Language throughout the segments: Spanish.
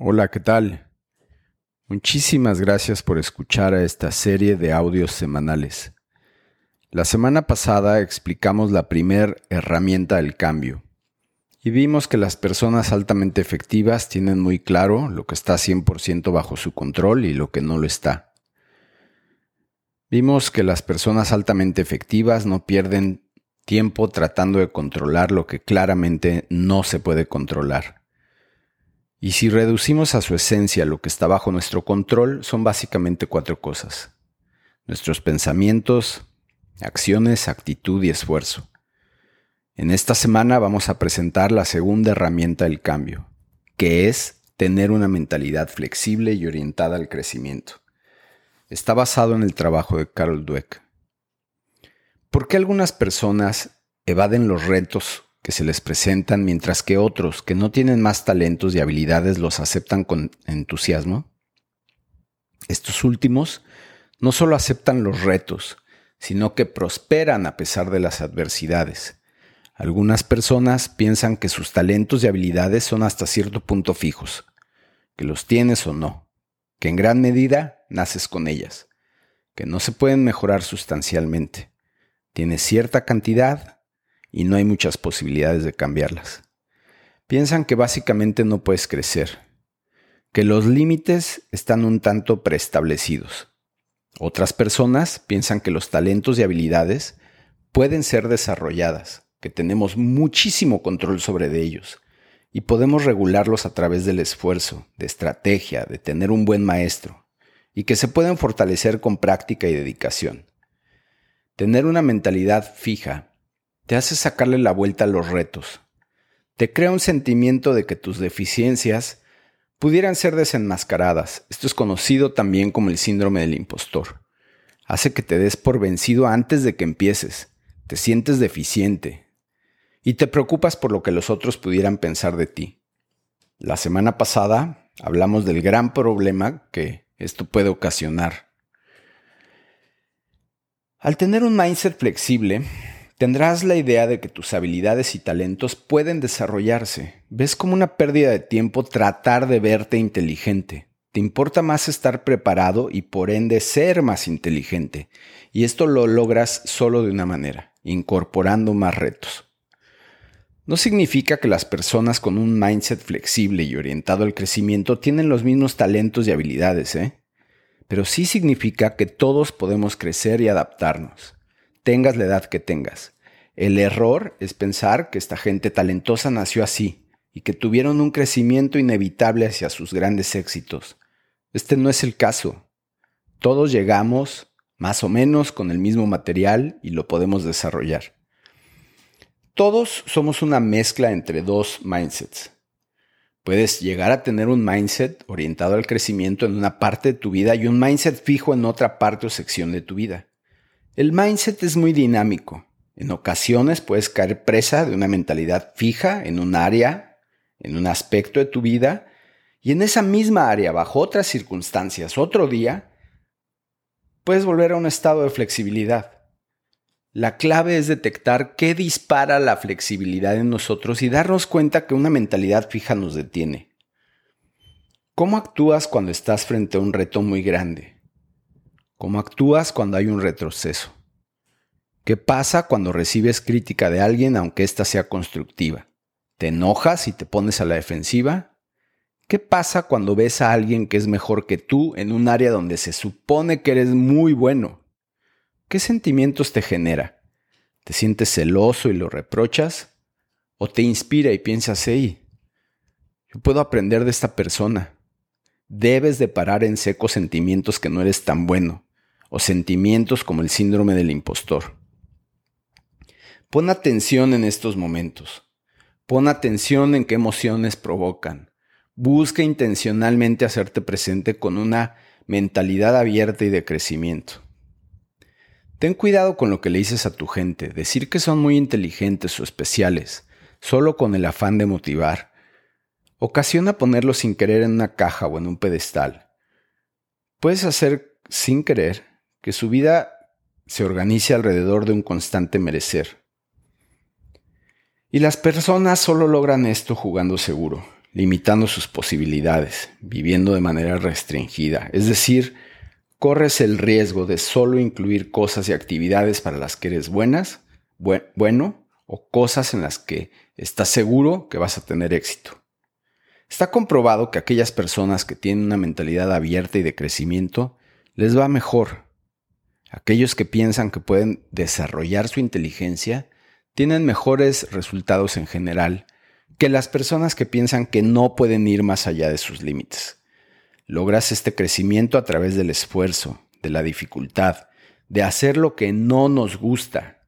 Hola, ¿qué tal? Muchísimas gracias por escuchar a esta serie de audios semanales. La semana pasada explicamos la primer herramienta del cambio y vimos que las personas altamente efectivas tienen muy claro lo que está 100% bajo su control y lo que no lo está. Vimos que las personas altamente efectivas no pierden tiempo tratando de controlar lo que claramente no se puede controlar. Y si reducimos a su esencia lo que está bajo nuestro control, son básicamente cuatro cosas. Nuestros pensamientos, acciones, actitud y esfuerzo. En esta semana vamos a presentar la segunda herramienta del cambio, que es tener una mentalidad flexible y orientada al crecimiento. Está basado en el trabajo de Carol Dweck. ¿Por qué algunas personas evaden los retos que se les presentan mientras que otros que no tienen más talentos y habilidades los aceptan con entusiasmo? Estos últimos no solo aceptan los retos, sino que prosperan a pesar de las adversidades. Algunas personas piensan que sus talentos y habilidades son hasta cierto punto fijos, que los tienes o no, que en gran medida naces con ellas, que no se pueden mejorar sustancialmente Tienes cierta cantidad y no hay muchas posibilidades de cambiarlas. Piensan que básicamente no puedes crecer, que los límites están un tanto preestablecidos. Otras personas piensan que los talentos y habilidades pueden ser desarrolladas, que tenemos muchísimo control sobre ellos y podemos regularlos a través del esfuerzo, de estrategia, de tener un buen maestro, y que se pueden fortalecer con práctica y dedicación. Tener una mentalidad fija te hace sacarle la vuelta a los retos. Te crea un sentimiento de que tus deficiencias pudieran ser desenmascaradas. Esto es conocido también como el síndrome del impostor. Hace que te des por vencido antes de que empieces. Te sientes deficiente. Y te preocupas por lo que los otros pudieran pensar de ti. La semana pasada hablamos del gran problema que esto puede ocasionar al tener un mindset flexible, tendrás la idea de que tus habilidades y talentos pueden desarrollarse. Ves como una pérdida de tiempo tratar de verte inteligente. Te importa más estar preparado y por ende ser más inteligente. Y esto lo logras solo de una manera, incorporando más retos. No significa que las personas con un mindset flexible y orientado al crecimiento tienen los mismos talentos y habilidades, ¿eh? pero sí significa que todos podemos crecer y adaptarnos, tengas la edad que tengas. El error es pensar que esta gente talentosa nació así y que tuvieron un crecimiento inevitable hacia sus grandes éxitos. Este no es el caso. Todos llegamos más o menos con el mismo material y lo podemos desarrollar. Todos somos una mezcla entre dos mindsets. Puedes llegar a tener un mindset orientado al crecimiento en una parte de tu vida y un mindset fijo en otra parte o sección de tu vida. El mindset es muy dinámico. En ocasiones puedes caer presa de una mentalidad fija en un área, en un aspecto de tu vida, y en esa misma área, bajo otras circunstancias, otro día, puedes volver a un estado de flexibilidad. La clave es detectar qué dispara la flexibilidad en nosotros y darnos cuenta que una mentalidad fija nos detiene. ¿Cómo actúas cuando estás frente a un reto muy grande? ¿Cómo actúas cuando hay un retroceso? ¿Qué pasa cuando recibes crítica de alguien aunque ésta sea constructiva? ¿Te enojas y te pones a la defensiva? ¿Qué pasa cuando ves a alguien que es mejor que tú en un área donde se supone que eres muy bueno? ¿Qué sentimientos te genera? ¿Te sientes celoso y lo reprochas? ¿O te inspira y piensas, hey, yo puedo aprender de esta persona? Debes de parar en seco sentimientos que no eres tan bueno, o sentimientos como el síndrome del impostor. Pon atención en estos momentos. Pon atención en qué emociones provocan. Busca intencionalmente hacerte presente con una mentalidad abierta y de crecimiento. Ten cuidado con lo que le dices a tu gente, decir que son muy inteligentes o especiales, solo con el afán de motivar. Ocasiona ponerlos sin querer en una caja o en un pedestal. Puedes hacer sin querer que su vida se organice alrededor de un constante merecer. Y las personas solo logran esto jugando seguro, limitando sus posibilidades, viviendo de manera restringida. Es decir, corres el riesgo de solo incluir cosas y actividades para las que eres buenas, bueno, o cosas en las que estás seguro que vas a tener éxito. Está comprobado que aquellas personas que tienen una mentalidad abierta y de crecimiento les va mejor. Aquellos que piensan que pueden desarrollar su inteligencia tienen mejores resultados en general que las personas que piensan que no pueden ir más allá de sus límites. Logras este crecimiento a través del esfuerzo, de la dificultad, de hacer lo que no nos gusta.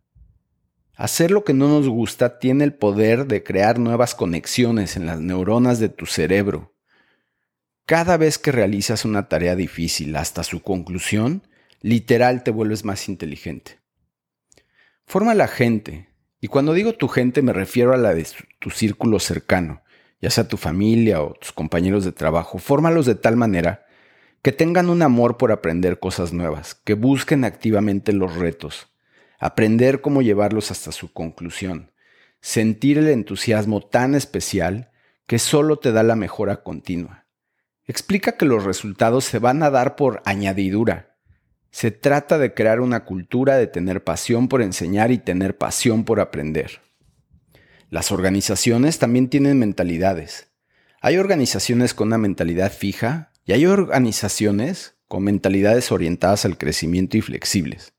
Hacer lo que no nos gusta tiene el poder de crear nuevas conexiones en las neuronas de tu cerebro. Cada vez que realizas una tarea difícil hasta su conclusión, literal te vuelves más inteligente. Forma la gente, y cuando digo tu gente me refiero a la de tu círculo cercano, ya sea tu familia o tus compañeros de trabajo. Fórmalos de tal manera que tengan un amor por aprender cosas nuevas, que busquen activamente los retos, aprender cómo llevarlos hasta su conclusión, sentir el entusiasmo tan especial que solo te da la mejora continua. Explica que los resultados se van a dar por añadidura, se trata de crear una cultura de tener pasión por enseñar y tener pasión por aprender. Las organizaciones también tienen mentalidades. Hay organizaciones con una mentalidad fija y hay organizaciones con mentalidades orientadas al crecimiento y flexibles.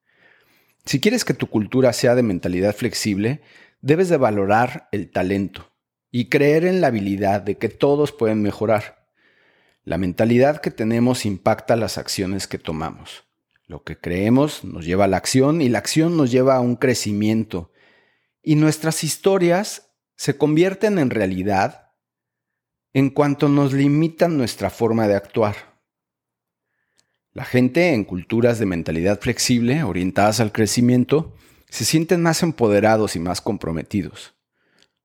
Si quieres que tu cultura sea de mentalidad flexible, debes de valorar el talento y creer en la habilidad de que todos pueden mejorar. La mentalidad que tenemos impacta las acciones que tomamos. Lo que creemos nos lleva a la acción y la acción nos lleva a un crecimiento. Y nuestras historias se convierten en realidad en cuanto nos limitan nuestra forma de actuar. La gente en culturas de mentalidad flexible, orientadas al crecimiento, se sienten más empoderados y más comprometidos.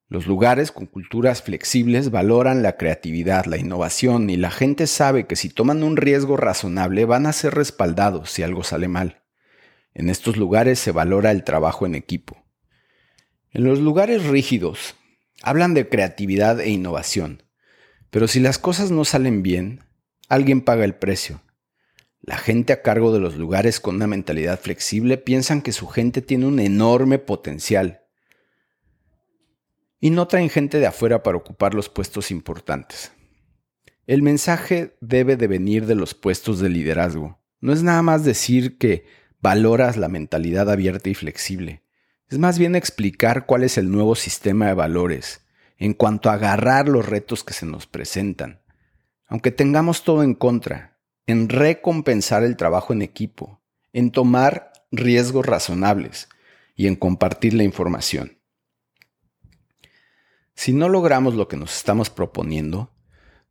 Los lugares con culturas flexibles valoran la creatividad, la innovación y la gente sabe que si toman un riesgo razonable van a ser respaldados si algo sale mal. En estos lugares se valora el trabajo en equipo. En los lugares rígidos hablan de creatividad e innovación, pero si las cosas no salen bien, alguien paga el precio. La gente a cargo de los lugares con una mentalidad flexible piensan que su gente tiene un enorme potencial y no traen gente de afuera para ocupar los puestos importantes. El mensaje debe de venir de los puestos de liderazgo. No es nada más decir que valoras la mentalidad abierta y flexible. Es más bien explicar cuál es el nuevo sistema de valores en cuanto a agarrar los retos que se nos presentan. Aunque tengamos todo en contra, en recompensar el trabajo en equipo, en tomar riesgos razonables y en compartir la información. Si no logramos lo que nos estamos proponiendo,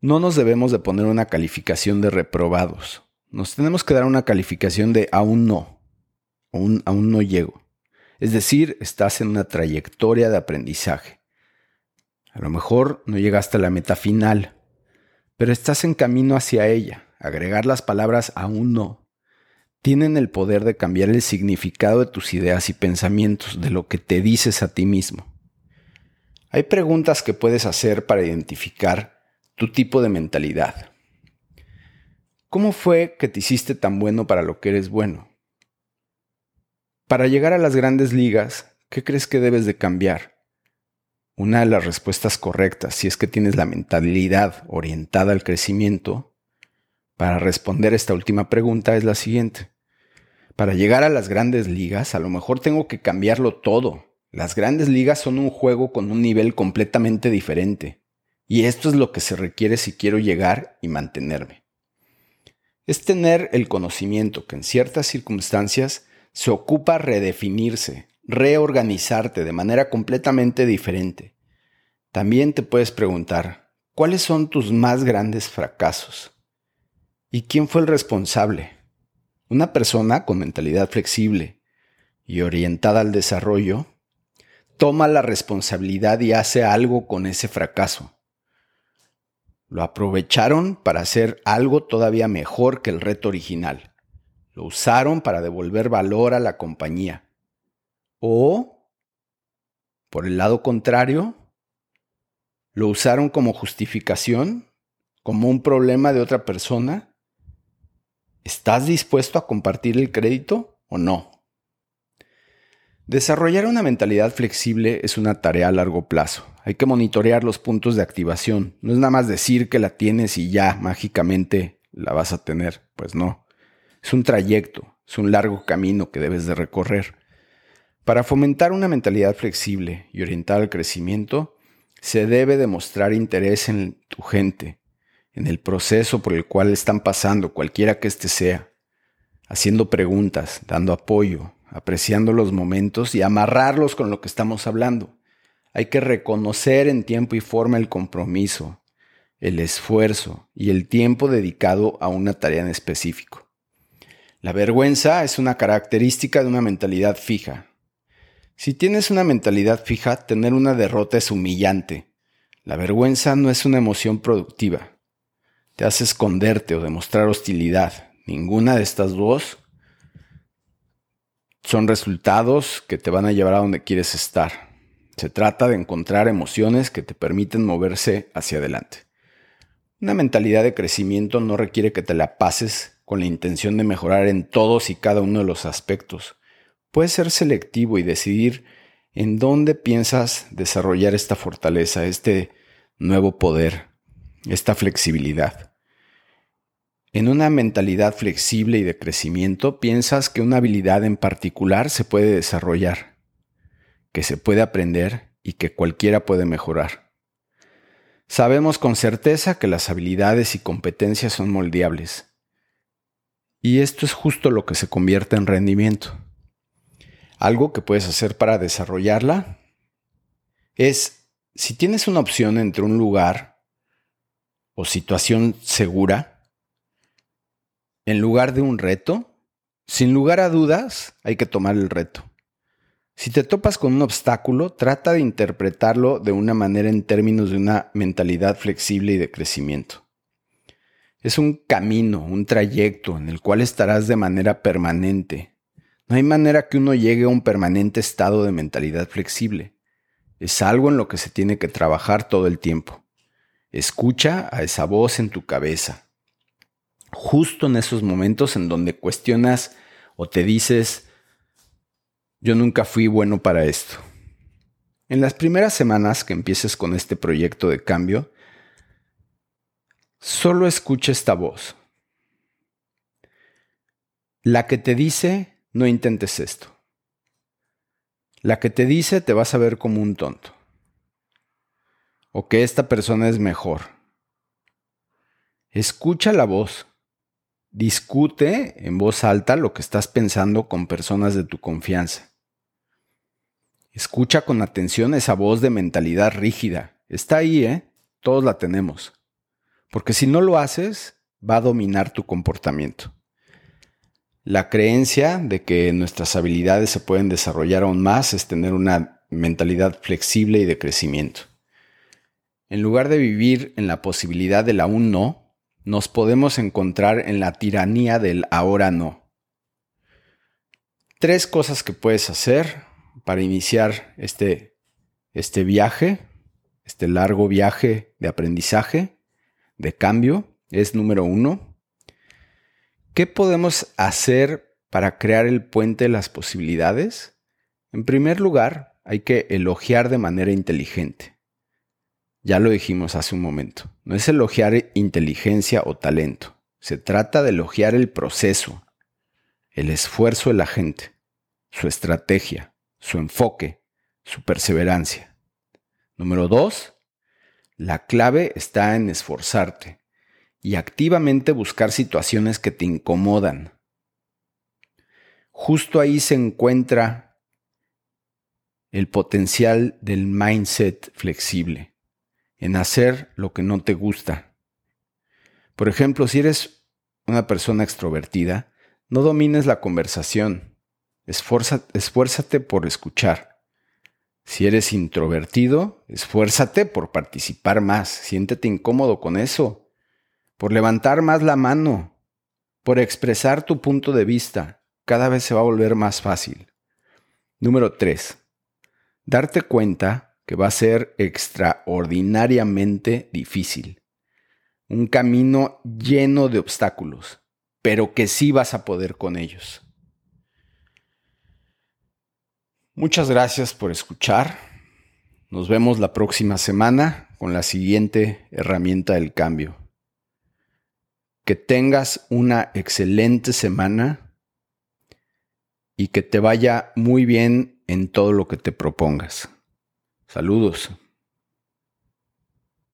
no nos debemos de poner una calificación de reprobados. Nos tenemos que dar una calificación de aún no, aún, aún no llego. Es decir, estás en una trayectoria de aprendizaje. A lo mejor no llegaste a la meta final, pero estás en camino hacia ella. Agregar las palabras aún no tienen el poder de cambiar el significado de tus ideas y pensamientos, de lo que te dices a ti mismo. Hay preguntas que puedes hacer para identificar tu tipo de mentalidad. ¿Cómo fue que te hiciste tan bueno para lo que eres bueno? Para llegar a las grandes ligas, ¿qué crees que debes de cambiar? Una de las respuestas correctas, si es que tienes la mentalidad orientada al crecimiento, para responder esta última pregunta es la siguiente. Para llegar a las grandes ligas, a lo mejor tengo que cambiarlo todo, las grandes ligas son un juego con un nivel completamente diferente, y esto es lo que se requiere si quiero llegar y mantenerme. Es tener el conocimiento que en ciertas circunstancias se ocupa redefinirse, reorganizarte de manera completamente diferente. También te puedes preguntar, ¿cuáles son tus más grandes fracasos? ¿Y quién fue el responsable? Una persona con mentalidad flexible y orientada al desarrollo toma la responsabilidad y hace algo con ese fracaso. Lo aprovecharon para hacer algo todavía mejor que el reto original. Lo usaron para devolver valor a la compañía. O, por el lado contrario, ¿Lo usaron como justificación? ¿Como un problema de otra persona? ¿Estás dispuesto a compartir el crédito o no? Desarrollar una mentalidad flexible es una tarea a largo plazo. Hay que monitorear los puntos de activación. No es nada más decir que la tienes y ya mágicamente la vas a tener. Pues no. Es un trayecto, es un largo camino que debes de recorrer. Para fomentar una mentalidad flexible y orientar al crecimiento, se debe demostrar interés en tu gente, en el proceso por el cual están pasando, cualquiera que éste sea, haciendo preguntas, dando apoyo, apreciando los momentos y amarrarlos con lo que estamos hablando. Hay que reconocer en tiempo y forma el compromiso, el esfuerzo y el tiempo dedicado a una tarea en específico. La vergüenza es una característica de una mentalidad fija. Si tienes una mentalidad fija, tener una derrota es humillante. La vergüenza no es una emoción productiva te hace esconderte o demostrar hostilidad. Ninguna de estas dos son resultados que te van a llevar a donde quieres estar. Se trata de encontrar emociones que te permiten moverse hacia adelante. Una mentalidad de crecimiento no requiere que te la pases con la intención de mejorar en todos y cada uno de los aspectos. Puedes ser selectivo y decidir en dónde piensas desarrollar esta fortaleza, este nuevo poder, esta flexibilidad. En una mentalidad flexible y de crecimiento, piensas que una habilidad en particular se puede desarrollar, que se puede aprender y que cualquiera puede mejorar. Sabemos con certeza que las habilidades y competencias son moldeables. Y esto es justo lo que se convierte en rendimiento. Algo que puedes hacer para desarrollarla es, si tienes una opción entre un lugar o situación segura, en lugar de un reto, sin lugar a dudas, hay que tomar el reto. Si te topas con un obstáculo, trata de interpretarlo de una manera en términos de una mentalidad flexible y de crecimiento. Es un camino, un trayecto en el cual estarás de manera permanente. No hay manera que uno llegue a un permanente estado de mentalidad flexible. Es algo en lo que se tiene que trabajar todo el tiempo. Escucha a esa voz en tu cabeza justo en esos momentos en donde cuestionas o te dices, yo nunca fui bueno para esto. En las primeras semanas que empieces con este proyecto de cambio, solo escucha esta voz. La que te dice, no intentes esto. La que te dice, te vas a ver como un tonto. O que esta persona es mejor. Escucha la voz Discute en voz alta lo que estás pensando con personas de tu confianza. Escucha con atención esa voz de mentalidad rígida. Está ahí, ¿eh? Todos la tenemos. Porque si no lo haces, va a dominar tu comportamiento. La creencia de que nuestras habilidades se pueden desarrollar aún más es tener una mentalidad flexible y de crecimiento. En lugar de vivir en la posibilidad del aún no, nos podemos encontrar en la tiranía del ahora no. Tres cosas que puedes hacer para iniciar este, este viaje, este largo viaje de aprendizaje, de cambio, es número uno. ¿Qué podemos hacer para crear el puente de las posibilidades? En primer lugar, hay que elogiar de manera inteligente. Ya lo dijimos hace un momento. No es elogiar inteligencia o talento. Se trata de elogiar el proceso, el esfuerzo de la gente, su estrategia, su enfoque, su perseverancia. Número dos, la clave está en esforzarte y activamente buscar situaciones que te incomodan. Justo ahí se encuentra el potencial del mindset flexible en hacer lo que no te gusta. Por ejemplo, si eres una persona extrovertida, no domines la conversación. esfuérzate por escuchar. Si eres introvertido, esfuérzate por participar más. Siéntete incómodo con eso. Por levantar más la mano. Por expresar tu punto de vista. Cada vez se va a volver más fácil. Número 3. Darte cuenta que va a ser extraordinariamente difícil. Un camino lleno de obstáculos, pero que sí vas a poder con ellos. Muchas gracias por escuchar. Nos vemos la próxima semana con la siguiente herramienta del cambio. Que tengas una excelente semana y que te vaya muy bien en todo lo que te propongas. Saludos.